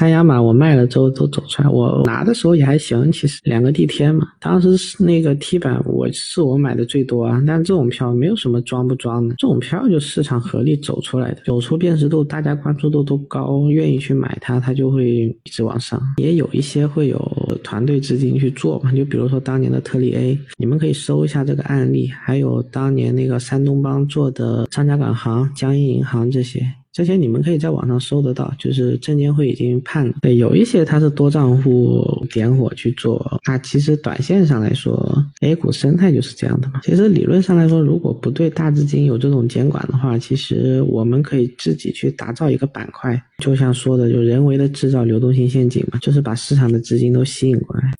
三亚嘛，我卖了之后都走出来，我拿的时候也还行，其实两个地天嘛。当时是那个 T 板，我是我买的最多啊。但这种票没有什么装不装的，这种票就市场合力走出来的，走出辨识度，大家关注度都高，愿意去买它，它就会一直往上。也有一些会有团队资金去做嘛，就比如说当年的特力 A，你们可以搜一下这个案例，还有当年那个山东帮做的张家港行、江阴银行这些。这些你们可以在网上搜得到，就是证监会已经判了。对，有一些它是多账户点火去做，那其实短线上来说，A 股生态就是这样的嘛。其实理论上来说，如果不对大资金有这种监管的话，其实我们可以自己去打造一个板块，就像说的，就人为的制造流动性陷阱嘛，就是把市场的资金都吸引过来。